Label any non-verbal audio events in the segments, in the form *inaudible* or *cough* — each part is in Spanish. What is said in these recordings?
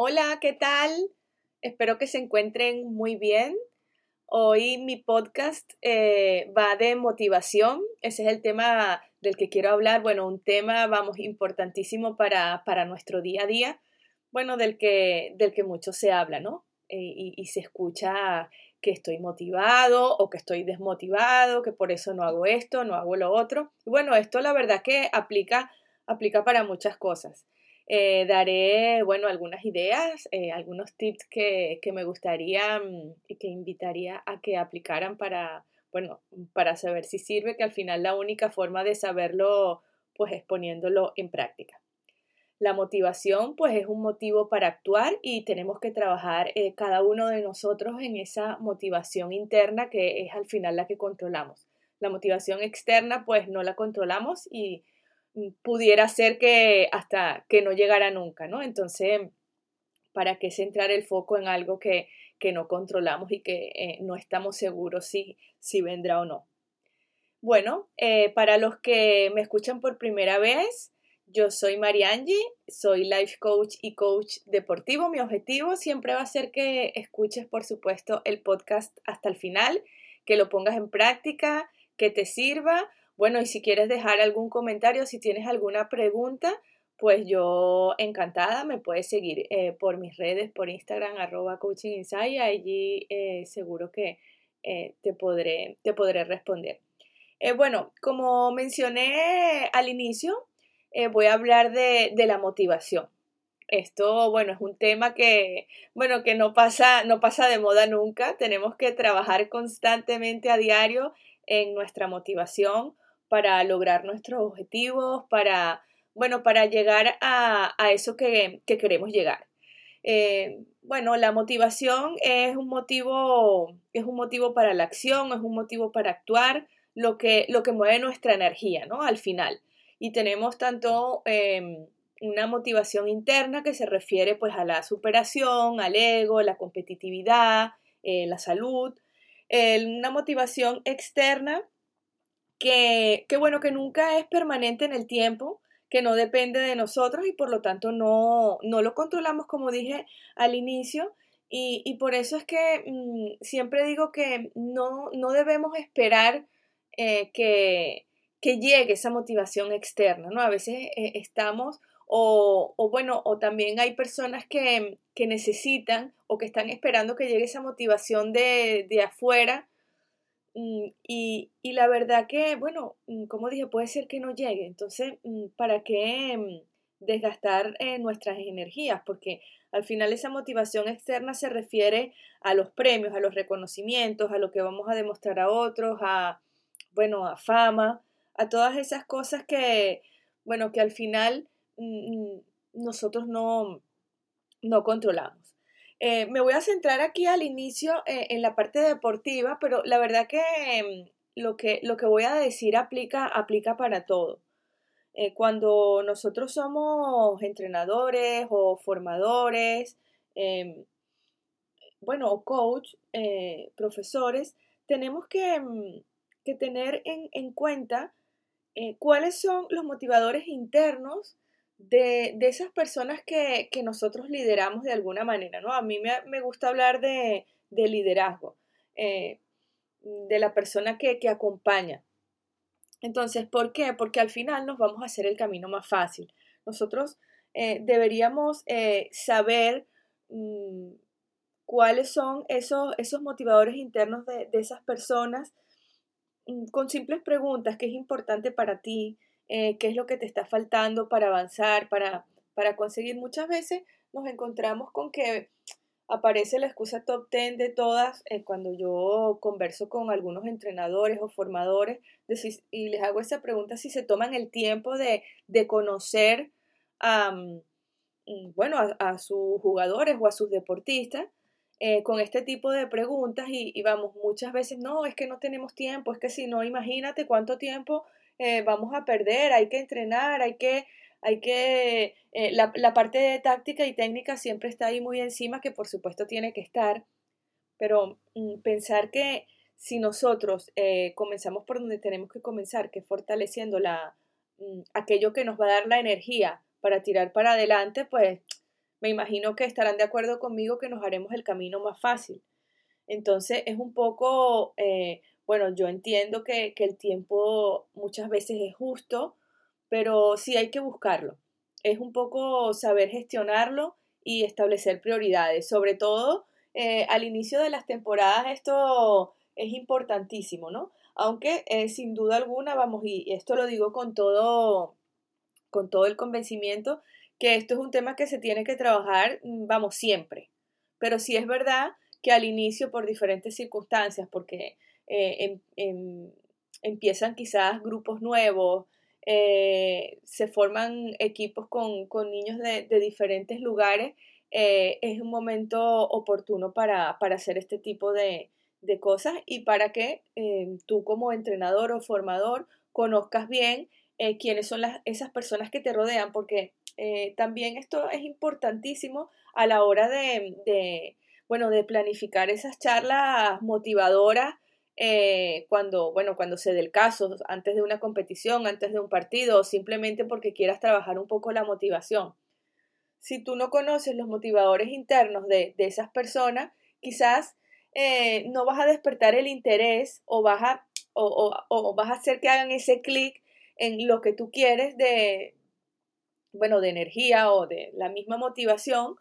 Hola, ¿qué tal? Espero que se encuentren muy bien. Hoy mi podcast eh, va de motivación. Ese es el tema del que quiero hablar. Bueno, un tema, vamos, importantísimo para, para nuestro día a día. Bueno, del que, del que mucho se habla, ¿no? Eh, y, y se escucha que estoy motivado o que estoy desmotivado, que por eso no hago esto, no hago lo otro. Y bueno, esto la verdad que aplica, aplica para muchas cosas. Eh, daré, bueno, algunas ideas, eh, algunos tips que, que me gustaría mm, y que invitaría a que aplicaran para, bueno, para saber si sirve, que al final la única forma de saberlo, pues es poniéndolo en práctica. La motivación, pues es un motivo para actuar y tenemos que trabajar eh, cada uno de nosotros en esa motivación interna que es al final la que controlamos. La motivación externa, pues no la controlamos y pudiera ser que hasta que no llegara nunca, ¿no? Entonces, ¿para qué centrar el foco en algo que, que no controlamos y que eh, no estamos seguros si, si vendrá o no? Bueno, eh, para los que me escuchan por primera vez, yo soy Mariangi, soy life coach y coach deportivo. Mi objetivo siempre va a ser que escuches, por supuesto, el podcast hasta el final, que lo pongas en práctica, que te sirva bueno, y si quieres dejar algún comentario, si tienes alguna pregunta, pues yo encantada me puedes seguir eh, por mis redes, por Instagram, arroba coaching allí eh, seguro que eh, te, podré, te podré responder. bueno, como mencioné al inicio, voy a hablar de, de, la motivación. Esto, bueno, es un tema que, bueno, que no pasa, no pasa de moda nunca. Tenemos que trabajar constantemente a diario en nuestra motivación para lograr nuestros objetivos, para, bueno, para llegar a, eso que, queremos llegar. Eh, bueno, la motivación es un motivo, es un motivo para la acción, es un motivo para actuar, lo que, lo que mueve nuestra energía, ¿no? Al final. Y tenemos tanto em, una motivación interna que se refiere pues a la superación, al ego, la competitividad, eh, la salud. una motivación externa que, bueno, que nunca es permanente en el tiempo, que no depende de nosotros y por lo tanto no, no lo controlamos como dije al inicio. Y, por eso es que mm, siempre digo que no, no debemos esperar eh, que, que, llegue esa motivación externa, ¿no? A veces eh, estamos, o, o, bueno, o también hay personas que, que, necesitan o que están esperando que llegue esa motivación de, de afuera Mm, y, la verdad que, bueno, mm, como dije, puede ser que no llegue. Entonces, mm, ¿para qué desgastar eh, nuestras energías? Porque al final esa motivación externa se refiere a los premios, a los reconocimientos, a lo que vamos a demostrar a otros, a, bueno, a fama, a todas esas cosas que, bueno, que al final nosotros no, no controlamos. Eh, me voy a centrar aquí al inicio eh, en la parte deportiva, pero la verdad que, em, lo que lo que voy a decir aplica, aplica para todo. Eh, cuando nosotros somos entrenadores o formadores, em, bueno, o coach, profesores, tenemos que, em, que tener en, en cuenta cuáles son los motivadores internos de, esas personas que, nosotros lideramos de alguna manera, ¿no? A mí me, gusta hablar de, liderazgo, eh, de la persona que, acompaña. Entonces, ¿por qué? Porque al final nos vamos a hacer el camino más fácil. Nosotros eh, deberíamos eh, saber mm, cuáles son esos, esos motivadores internos de, de esas personas mm, con simples preguntas, ¿qué es importante para ti? Eh, qué es lo que te está faltando para avanzar, para, para conseguir. Muchas veces nos encontramos con que aparece la excusa top 10 de todas eh, cuando yo converso con algunos entrenadores o formadores y les hago esa pregunta si se toman el tiempo de, conocer a, mm, bueno, a, sus jugadores o a sus deportistas eh, con este tipo de preguntas y, vamos, muchas veces no, es que no tenemos tiempo, es que si no, imagínate cuánto tiempo eh, vamos a perder, hay que entrenar, hay que, hay que, eh, la, la, parte de táctica y técnica siempre está ahí muy encima, que por supuesto tiene que estar, pero mm, pensar que si nosotros eh, comenzamos por donde tenemos que comenzar, que fortaleciendo la, mm, aquello que nos va a dar la energía para tirar para adelante, pues me imagino que estarán de acuerdo conmigo que nos haremos el camino más fácil. Entonces es un poco, bueno, yo entiendo que, que, el tiempo muchas veces es justo, pero sí hay que buscarlo. Es un poco saber gestionarlo y establecer prioridades. Sobre todo eh, al inicio de las temporadas esto es importantísimo, ¿no? Aunque eh, sin duda alguna, vamos, y esto lo digo con todo, con todo el convencimiento, que esto es un tema que se tiene que trabajar, mm, vamos, siempre. Pero sí es verdad que al inicio, por diferentes circunstancias, porque eh, em, em, empiezan quizás grupos nuevos, eh, se forman equipos con, con niños de, de, diferentes lugares, eh, es un momento oportuno para, para hacer este tipo de, de, cosas y para que tú como entrenador o formador conozcas bien quiénes son las, esas personas que te rodean, porque también esto es importantísimo a la hora de, bueno, de planificar esas charlas motivadoras eh, cuando, bueno, cuando se dé el caso, antes de una competición, antes de un partido, o simplemente porque quieras trabajar un poco la motivación. Si tú no conoces los motivadores internos de, esas personas, quizás eh, no vas a despertar el interés o vas a, o vas a hacer que hagan ese clic en lo que tú quieres de, bueno, de energía o de la misma motivación,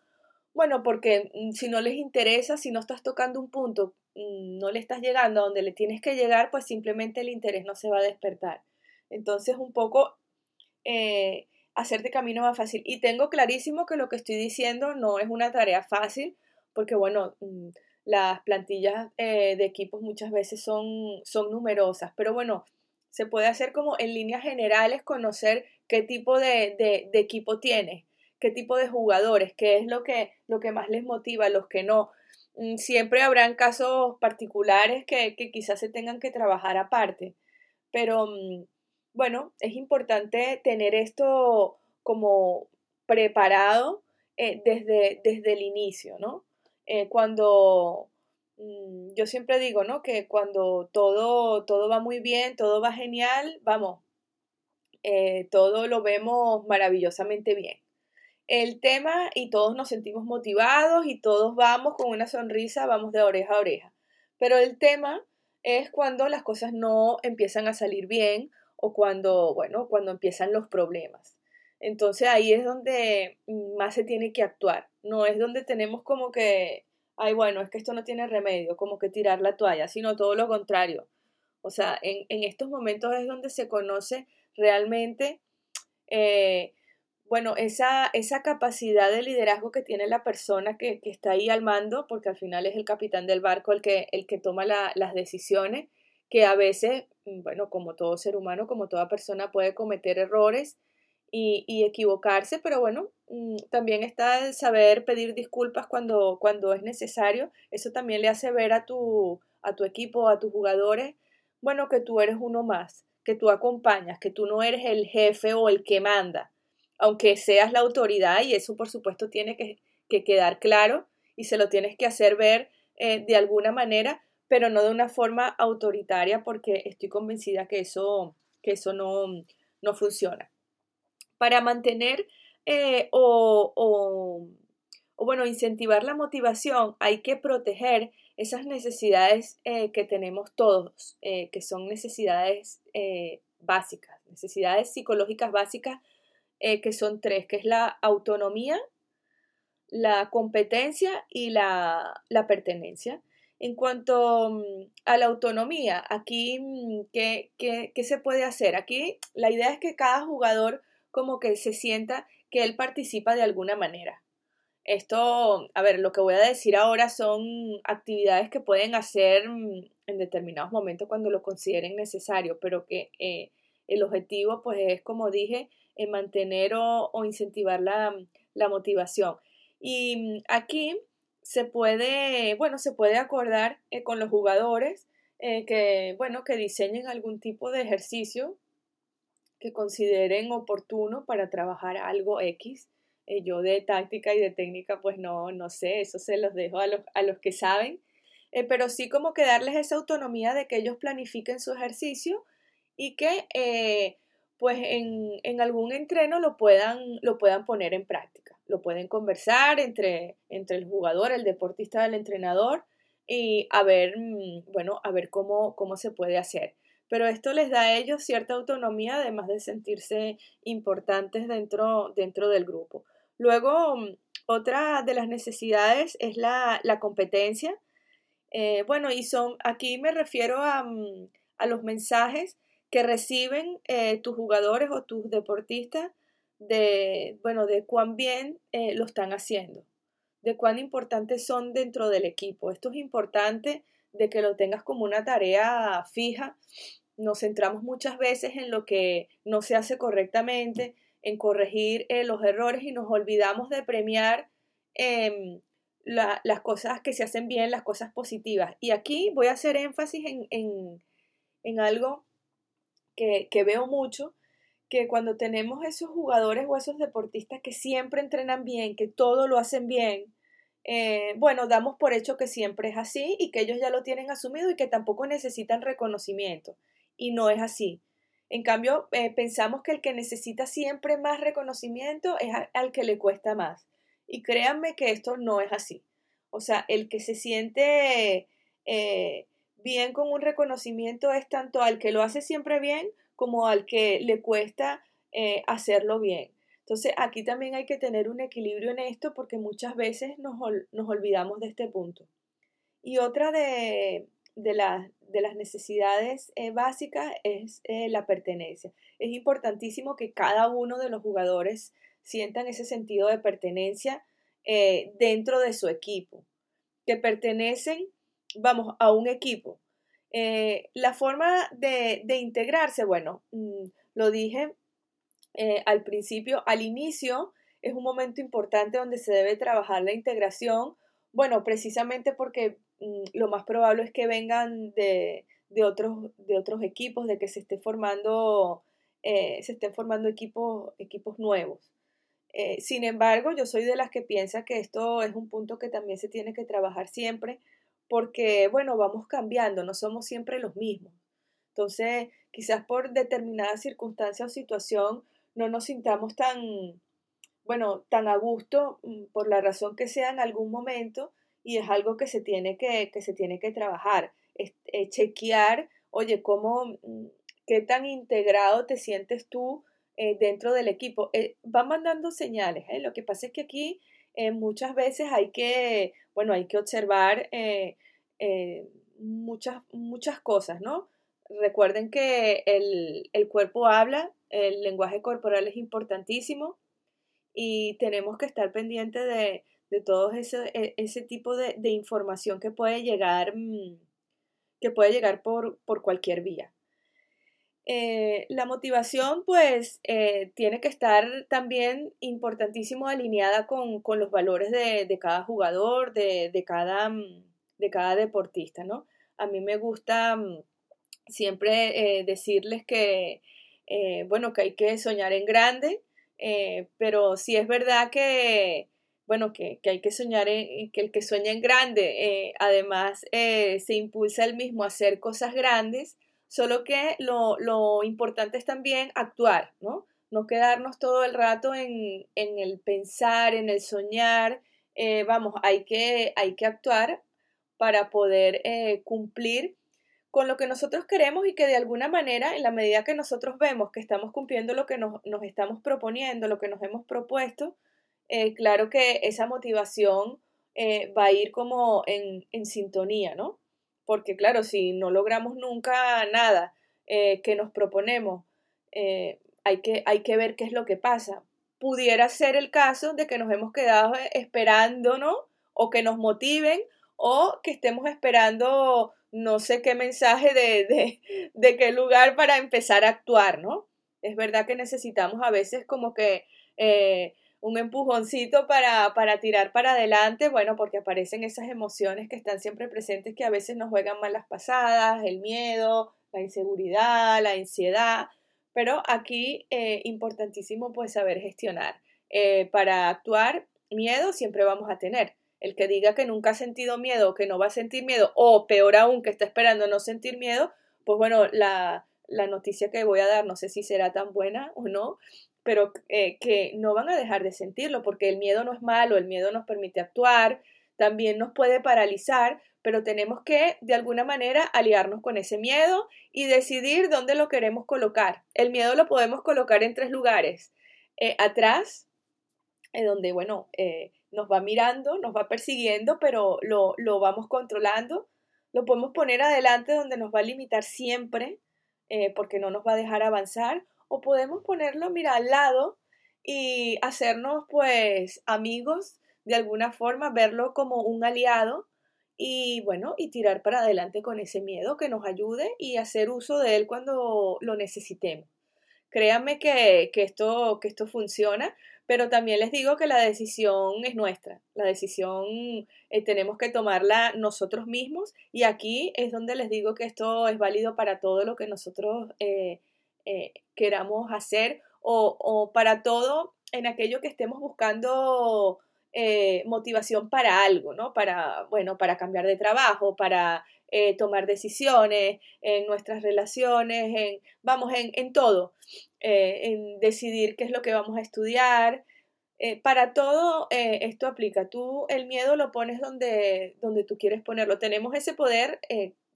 bueno, porque mm, si no les interesa, si no estás tocando un punto, no le estás llegando a donde le tienes que llegar, pues simplemente el interés no se va a despertar. Entonces, un poco eh, hacerte camino más fácil. Y tengo clarísimo que lo que estoy diciendo no es una tarea fácil, porque bueno, mm, las plantillas eh, de equipos muchas veces son, son numerosas, pero bueno, se puede hacer como en líneas generales conocer qué tipo de, equipo tienes, qué tipo de jugadores, qué es lo que, lo que más les motiva, los que no. Mm, siempre habrán casos particulares que, quizás se tengan que trabajar aparte, pero mm, bueno, es importante tener esto como preparado eh, desde, desde el inicio, ¿no? Eh, cuando Mm, yo siempre digo, ¿no? Que cuando todo, todo va muy bien, todo va genial, vamos, eh, todo lo vemos maravillosamente bien. El tema y todos nos sentimos motivados y todos vamos con una sonrisa, vamos de oreja a oreja. Pero el tema es cuando las cosas no empiezan a salir bien o cuando, bueno, cuando empiezan los problemas. Entonces ahí es donde más se tiene que actuar. No es donde tenemos como que ay, bueno, es que esto no tiene remedio, como que tirar la toalla, sino todo lo contrario. O sea, en, estos momentos es donde se conoce realmente, eh, bueno, esa, esa capacidad de liderazgo que tiene la persona que, está ahí al mando, porque al final es el capitán del barco el que, el que toma las decisiones, que a veces, bueno, como todo ser humano, como toda persona puede cometer errores y, equivocarse, pero bueno, mm, también está el saber pedir disculpas cuando, cuando es necesario. Eso también le hace ver a tu, a tu equipo, a tus jugadores, bueno, que tú eres uno más, que tú acompañas, que tú no eres el jefe o el que manda, aunque seas la autoridad y eso por supuesto tiene que, quedar claro y se lo tienes que hacer ver eh, de alguna manera, pero no de una forma autoritaria porque estoy convencida que eso, que eso no, no funciona. Para mantener eh, o, bueno, incentivar la motivación, hay que proteger esas necesidades eh, que tenemos todos, que son necesidades básicas, necesidades psicológicas básicas, que son tres, que es la autonomía, la competencia y la, pertenencia. En cuanto mm, a la autonomía, aquí, mm, ¿qué, ¿qué, se puede hacer? Aquí la idea es que cada jugador como que se sienta que él participa de alguna manera. Esto, a ver, lo que voy a decir ahora son actividades que pueden hacer mm, en determinados momentos cuando lo consideren necesario, pero que eh, el objetivo, pues, es, como dije, en mantener o, incentivar la, motivación. Y aquí se puede, bueno, se puede acordar eh, con los jugadores eh, que, bueno, que diseñen algún tipo de ejercicio que consideren oportuno para trabajar algo X. Eh, yo de táctica y de técnica, pues no, no sé, eso se los dejo a los, a los que saben, eh, pero sí como que darles esa autonomía de que ellos planifiquen su ejercicio y que pues en, en, algún entreno lo puedan, lo puedan poner en práctica. lo pueden conversar entre, entre el jugador, el deportista, el entrenador y a ver, mm, bueno, a ver cómo, cómo se puede hacer. Pero esto les da a ellos cierta autonomía, además de sentirse importantes dentro, dentro del grupo. Luego, mm, otra de las necesidades es la, competencia. Eh, bueno, y son, aquí me refiero a, mm, a los mensajes que reciben eh, tus jugadores o tus deportistas de, bueno, de cuán bien eh, lo están haciendo, de cuán importantes son dentro del equipo. Esto es importante de que lo tengas como una tarea fija. Nos centramos muchas veces en lo que no se hace correctamente, en corregir eh, los errores y nos olvidamos de premiar em, las cosas que se hacen bien, las cosas positivas. Y aquí voy a hacer énfasis en, en, algo que, que veo mucho, que cuando tenemos esos jugadores o esos deportistas que siempre entrenan bien, que todo lo hacen bien, eh, bueno, damos por hecho que siempre es así y que ellos ya lo tienen asumido y que tampoco necesitan reconocimiento. Y no es así. En cambio, eh, pensamos que el que necesita siempre más reconocimiento es al que le cuesta más. Y créanme que esto no es así. O sea, el que se siente eh, bien con un reconocimiento es tanto al que lo hace siempre bien como al que le cuesta hacerlo bien. Entonces, aquí también hay que tener un equilibrio en esto porque muchas veces nos, olvidamos de este punto. Y otra de, de, las necesidades eh, básicas es eh, la pertenencia. Es importantísimo que cada uno de los jugadores sientan ese sentido de pertenencia eh, dentro de su equipo, que pertenecen, vamos, a un equipo. la forma de, de integrarse, bueno, mm, lo dije eh, al principio, al inicio, es un momento importante donde se debe trabajar la integración, bueno, precisamente porque mm, lo más probable es que vengan de, otros, de otros equipos, de que se esté formando, eh, se estén formando equipos, equipos nuevos. Eh, sin embargo, yo soy de las que piensa que esto es un punto que también se tiene que trabajar siempre, porque, bueno, vamos cambiando, no somos siempre los mismos. Entonces, quizás por determinada circunstancia o situación, no nos sintamos tan, bueno, tan a gusto mm, por la razón que sea en algún momento y es algo que se tiene que, que se tiene que trabajar, eh, chequear, oye, cómo, mm, qué tan integrado te sientes tú eh, dentro del equipo. Eh, va mandando señales, lo que pasa es que aquí muchas veces hay que, bueno, hay que observar muchas, muchas cosas, ¿no? Recuerden que el, el cuerpo habla el lenguaje corporal es importantísimo y tenemos que estar pendientes de, todo ese, e, ese tipo de, información que puede llegar, mm, que puede llegar por, cualquier vía. Eh, la motivación, pues, eh, tiene que estar también importantísimo alineada con, los valores de, cada jugador, de, cada, mm, de cada deportista, ¿no? A mí me gusta mm, siempre eh, decirles que bueno, que hay que soñar en grande, pero sí es verdad que, bueno, que, hay que soñar, en, que el que sueña en grande, además se impulsa el mismo a hacer cosas grandes, solo que lo, importante es también actuar, ¿no? No quedarnos todo el rato en, el pensar, en el soñar, vamos, hay que, hay que actuar para poder cumplir con lo que nosotros queremos y que de alguna manera, en la medida que nosotros vemos que estamos cumpliendo lo que nos, estamos proponiendo, lo que nos hemos propuesto, eh, claro que esa motivación eh, va a ir como en, sintonía, ¿no? Porque claro, si no logramos nunca nada eh, que nos proponemos, hay, que, hay que ver qué es lo que pasa. Pudiera ser el caso de que nos hemos quedado esperando, ¿no? O que nos motiven o que estemos esperando no sé qué mensaje de, *laughs* de, qué lugar para empezar a actuar, ¿no? Es verdad que necesitamos a veces como que eh, un empujoncito para, para tirar para adelante, bueno, porque aparecen esas emociones que están siempre presentes que a veces nos juegan malas pasadas, el miedo, la inseguridad, la ansiedad, pero aquí eh, importantísimo pues saber gestionar. Eh, para actuar, miedo siempre vamos a tener, el que diga que nunca ha sentido miedo, que no va a sentir miedo, o peor aún, que está esperando no sentir miedo, pues bueno, la, noticia que voy a dar no sé si será tan buena o no, pero eh, que no van a dejar de sentirlo, porque el miedo no es malo, el miedo nos permite actuar, también nos puede paralizar, pero tenemos que de alguna manera aliarnos con ese miedo y decidir dónde lo queremos colocar. El miedo lo podemos colocar en tres lugares. Eh, atrás, eh, donde, bueno, nos va mirando, nos va persiguiendo, pero lo, lo, vamos controlando. Lo podemos poner adelante donde nos va a limitar siempre, porque no nos va a dejar avanzar. O podemos ponerlo, mira, al lado y hacernos, pues, amigos de alguna forma, verlo como un aliado y bueno, y tirar para adelante con ese miedo que nos ayude y hacer uso de él cuando lo necesitemos. Créanme que, esto, que esto funciona, pero también les digo que la decisión es nuestra, la decisión eh, tenemos que tomarla nosotros mismos y aquí es donde les digo que esto es válido para todo lo que nosotros eh, eh, queramos hacer o, para todo en aquello que estemos buscando eh, motivación para algo, ¿no? Para, bueno, para cambiar de trabajo, para eh, tomar decisiones en nuestras relaciones, vamos, en, en todo, eh, en decidir qué es lo que vamos a estudiar. para todo esto aplica. Tú el miedo lo pones donde, donde tú quieres ponerlo. Tenemos ese poder.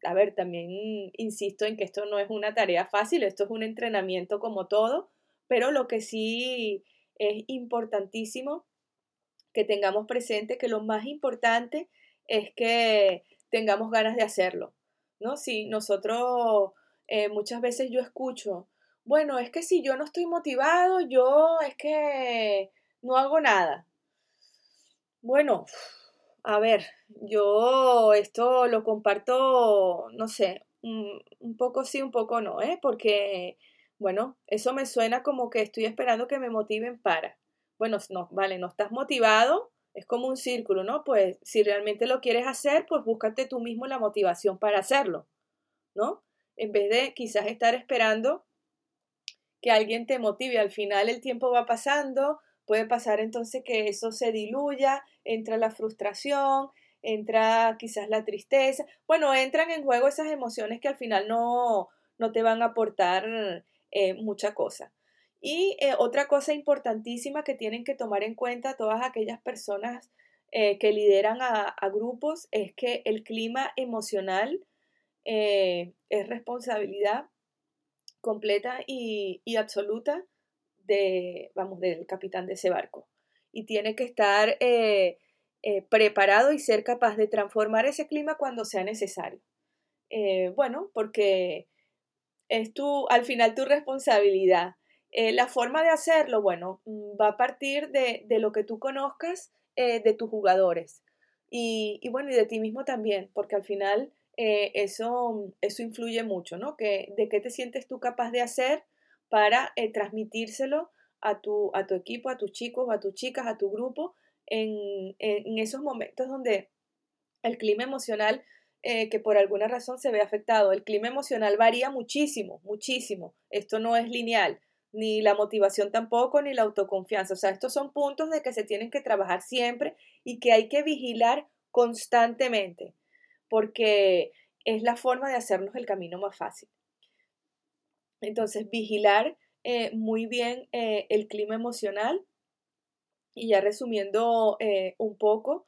A ver, también insisto en que esto no es una tarea fácil, esto es un entrenamiento como todo, pero lo que sí es importantísimo que tengamos presente que lo más importante es que tengamos ganas de hacerlo, ¿no? Si nosotros eh, muchas veces yo escucho, bueno, es que si yo no estoy motivado, yo es que no hago nada. Bueno, a ver, yo esto lo comparto, no sé, un, poco sí, un poco no, ¿eh? Porque, bueno, eso me suena como que estoy esperando que me motiven para bueno, no, vale, no estás motivado, es como un círculo, ¿no? Pues si realmente lo quieres hacer, pues búscate tú mismo la motivación para hacerlo, ¿no? En vez de quizás estar esperando que alguien te motive, al final el tiempo va pasando, puede pasar entonces que eso se diluya, entra la frustración, entra quizás la tristeza, bueno, entran en juego esas emociones que al final no, no te van a aportar eh, mucha cosa. Y eh, otra cosa importantísima que tienen que tomar en cuenta todas aquellas personas eh, que lideran a, grupos es que el clima emocional es responsabilidad completa y, y, absoluta de, vamos, del capitán de ese barco. Y tiene que estar preparado y ser capaz de transformar ese clima cuando sea necesario. bueno, porque es tu, al final tu responsabilidad eh, la forma de hacerlo, bueno, mm, va a partir de, lo que tú conozcas eh, de tus jugadores y, bueno, y de ti mismo también, porque al final eh, eso, eso influye mucho, ¿no? Que, de qué te sientes tú capaz de hacer para transmitírselo a tu, a tu equipo, a tus chicos, a tus chicas, a tu grupo, en, en esos momentos donde el clima emocional que por alguna razón se ve afectado. El clima emocional varía muchísimo, muchísimo. Esto no es lineal ni la motivación tampoco, ni la autoconfianza. O sea, estos son puntos de que se tienen que trabajar siempre y que hay que vigilar constantemente, porque es la forma de hacernos el camino más fácil. Entonces, vigilar eh, muy bien eh, el clima emocional. Y ya resumiendo eh, un poco,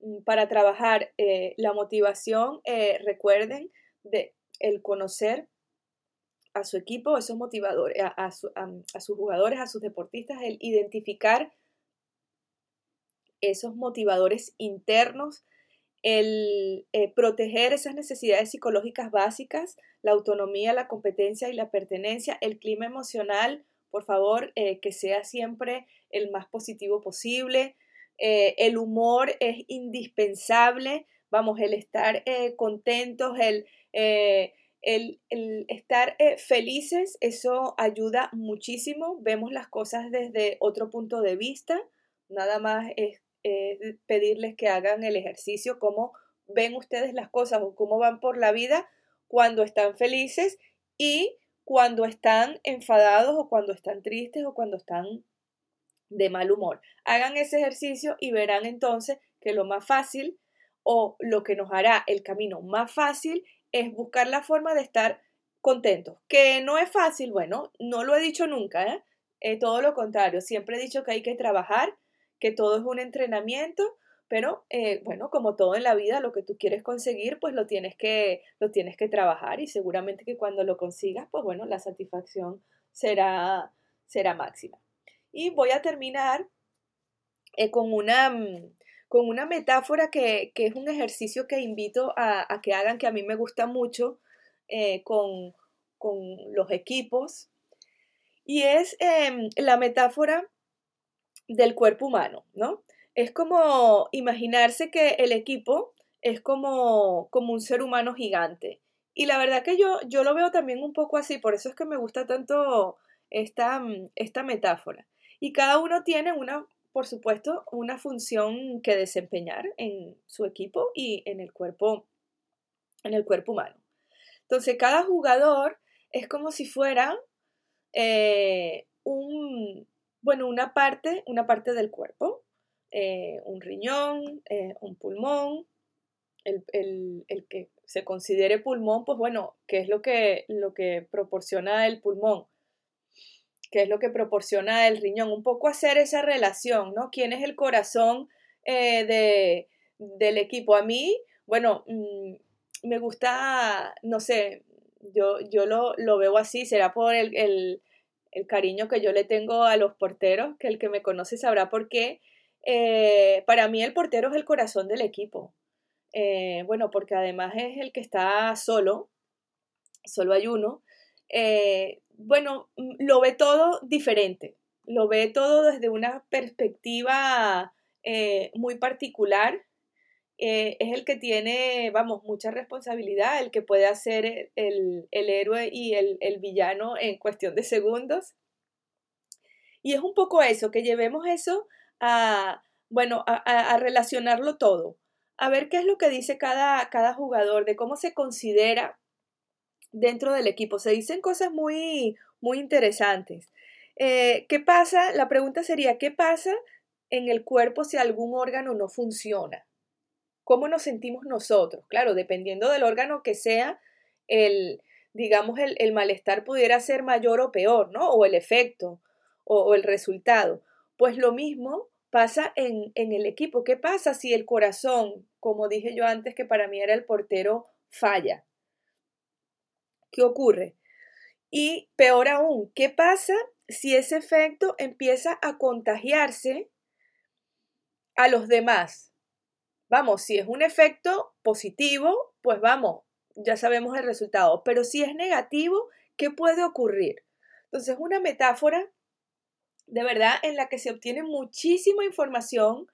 mm, para trabajar la motivación, recuerden de el conocer a su equipo, esos motivadores, a, sus jugadores, a sus deportistas, el identificar esos motivadores internos, el eh, proteger esas necesidades psicológicas básicas, la autonomía, la competencia y la pertenencia, el clima emocional, por favor, eh, que sea siempre el más positivo posible. Eh, el humor es indispensable, vamos, el estar contentos, el el, estar eh, felices, eso ayuda muchísimo, vemos las cosas desde otro punto de vista, nada más es, pedirles que hagan el ejercicio, cómo ven ustedes las cosas o cómo van por la vida cuando están felices y cuando están enfadados o cuando están tristes o cuando están de mal humor. Hagan ese ejercicio y verán entonces que lo más fácil o lo que nos hará el camino más fácil es buscar la forma de estar contentos. Que no es fácil, bueno, no lo he dicho nunca, ¿eh? eh, todo lo contrario, siempre he dicho que hay que trabajar, que todo es un entrenamiento, pero eh, bueno, como todo en la vida, lo que tú quieres conseguir, pues lo tienes, que, lo tienes que trabajar y seguramente que cuando lo consigas, pues bueno, la satisfacción será, será máxima. Y voy a terminar eh, con, una, con una metáfora que, es un ejercicio que invito a, que hagan, que a mí me gusta mucho con, con los equipos y es em, la metáfora del cuerpo humano, ¿no? Es como imaginarse que el equipo es como, como un ser humano gigante. Y la verdad que yo, yo lo veo también un poco así, por eso es que me gusta tanto esta, mm, esta metáfora. Y cada uno tiene una, por supuesto, una función que desempeñar en su equipo y en el cuerpo, en el cuerpo humano. Entonces, cada jugador es como si fuera eh, un, bueno, una parte, una parte del cuerpo, eh, un riñón, eh, un pulmón, el, que se considere pulmón, pues bueno, ¿qué es lo que, lo que proporciona el pulmón? ¿Qué es lo que proporciona el riñón? Un poco hacer esa relación, ¿no? ¿Quién es el corazón de, del equipo? A mí, bueno, mm, me gusta, no sé, yo, yo lo, lo, veo así, será por el, el, el, cariño que yo le tengo a los porteros, que el que me conoce sabrá por qué. Eh, para mí el portero es el corazón del equipo. Eh, bueno, porque además es el que está solo, solo hay uno. Eh, bueno, mm, lo ve todo diferente, lo ve todo desde una perspectiva muy particular eh, es el que tiene, vamos, mucha responsabilidad, el que puede hacer el, héroe y el, villano en cuestión de segundos. Y es un poco eso, que llevemos eso a, bueno, a, relacionarlo todo, a ver qué es lo que dice cada, cada jugador, de cómo se considera dentro del equipo. Se dicen cosas muy, muy interesantes. Eh, ¿Qué pasa? La pregunta sería, ¿qué pasa en el cuerpo si algún órgano no funciona? Cómo nos sentimos nosotros. Claro, dependiendo del órgano que sea, el, digamos, el, malestar pudiera ser mayor o peor, ¿no? O el efecto o, el resultado. Pues lo mismo pasa en, en, el equipo. ¿Qué pasa si el corazón, como dije yo antes que para mí era el portero, falla? ¿Qué ocurre? Y peor aún, ¿qué pasa si ese efecto empieza a contagiarse a los demás? Vamos, si es un efecto positivo, pues vamos, ya sabemos el resultado. Pero si es negativo, ¿qué puede ocurrir? Entonces, una metáfora de verdad en la que se obtiene muchísima información.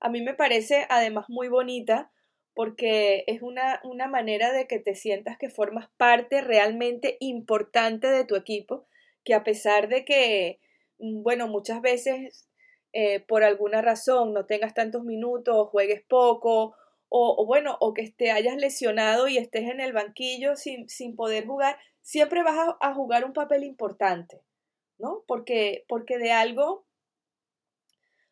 A mí me parece además muy bonita porque es una, una manera de que te sientas que formas parte realmente importante de tu equipo, que a pesar de que, mm, bueno, muchas veces eh, por alguna razón no tengas tantos minutos, juegues poco, o, bueno, o que te hayas lesionado y estés en el banquillo sin, sin poder jugar, siempre vas a, jugar un papel importante, ¿no? Porque, porque de algo,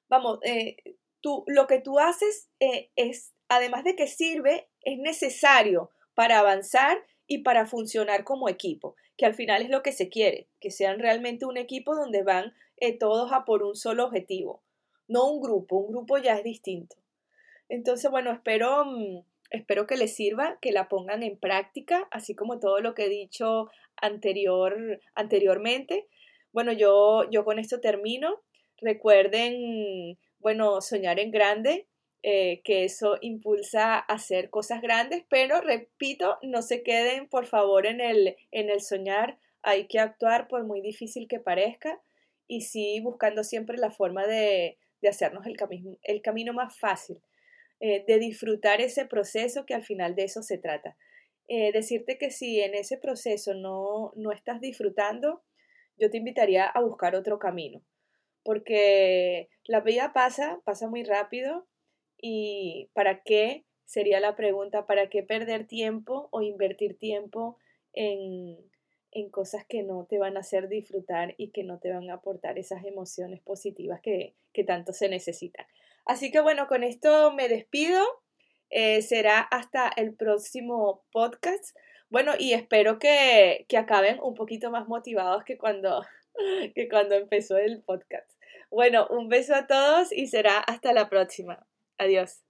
vamos, eh, tú, lo que tú haces eh, es, además de que sirve, es necesario para avanzar y para funcionar como equipo, que al final es lo que se quiere, que sean realmente un equipo donde van eh, todos a por un solo objetivo, no un grupo, un grupo ya es distinto. Entonces, bueno, espero, mm, espero que les sirva, que la pongan en práctica, así como todo lo que he dicho anterior, anteriormente. Bueno, yo, yo con esto termino. Recuerden, bueno, soñar en grande, eh, que eso impulsa a hacer cosas grandes, pero repito, no se queden por favor en el, en el soñar, hay que actuar por muy difícil que parezca y sí buscando siempre la forma de, hacernos el, el, camino más fácil, eh, de disfrutar ese proceso que al final de eso se trata. Eh, decirte que si en ese proceso no, no estás disfrutando, yo te invitaría a buscar otro camino, porque la vida pasa, pasa muy rápido y ¿para qué? Sería la pregunta, ¿para qué perder tiempo o invertir tiempo en, en cosas que no te van a hacer disfrutar y que no te van a aportar esas emociones positivas que, tanto se necesitan. Así que bueno, con esto me despido. Eh, será hasta el próximo podcast. Bueno, y espero que, que acaben un poquito más motivados que cuando, *laughs* que cuando empezó el podcast. Bueno, un beso a todos y será hasta la próxima. Adiós.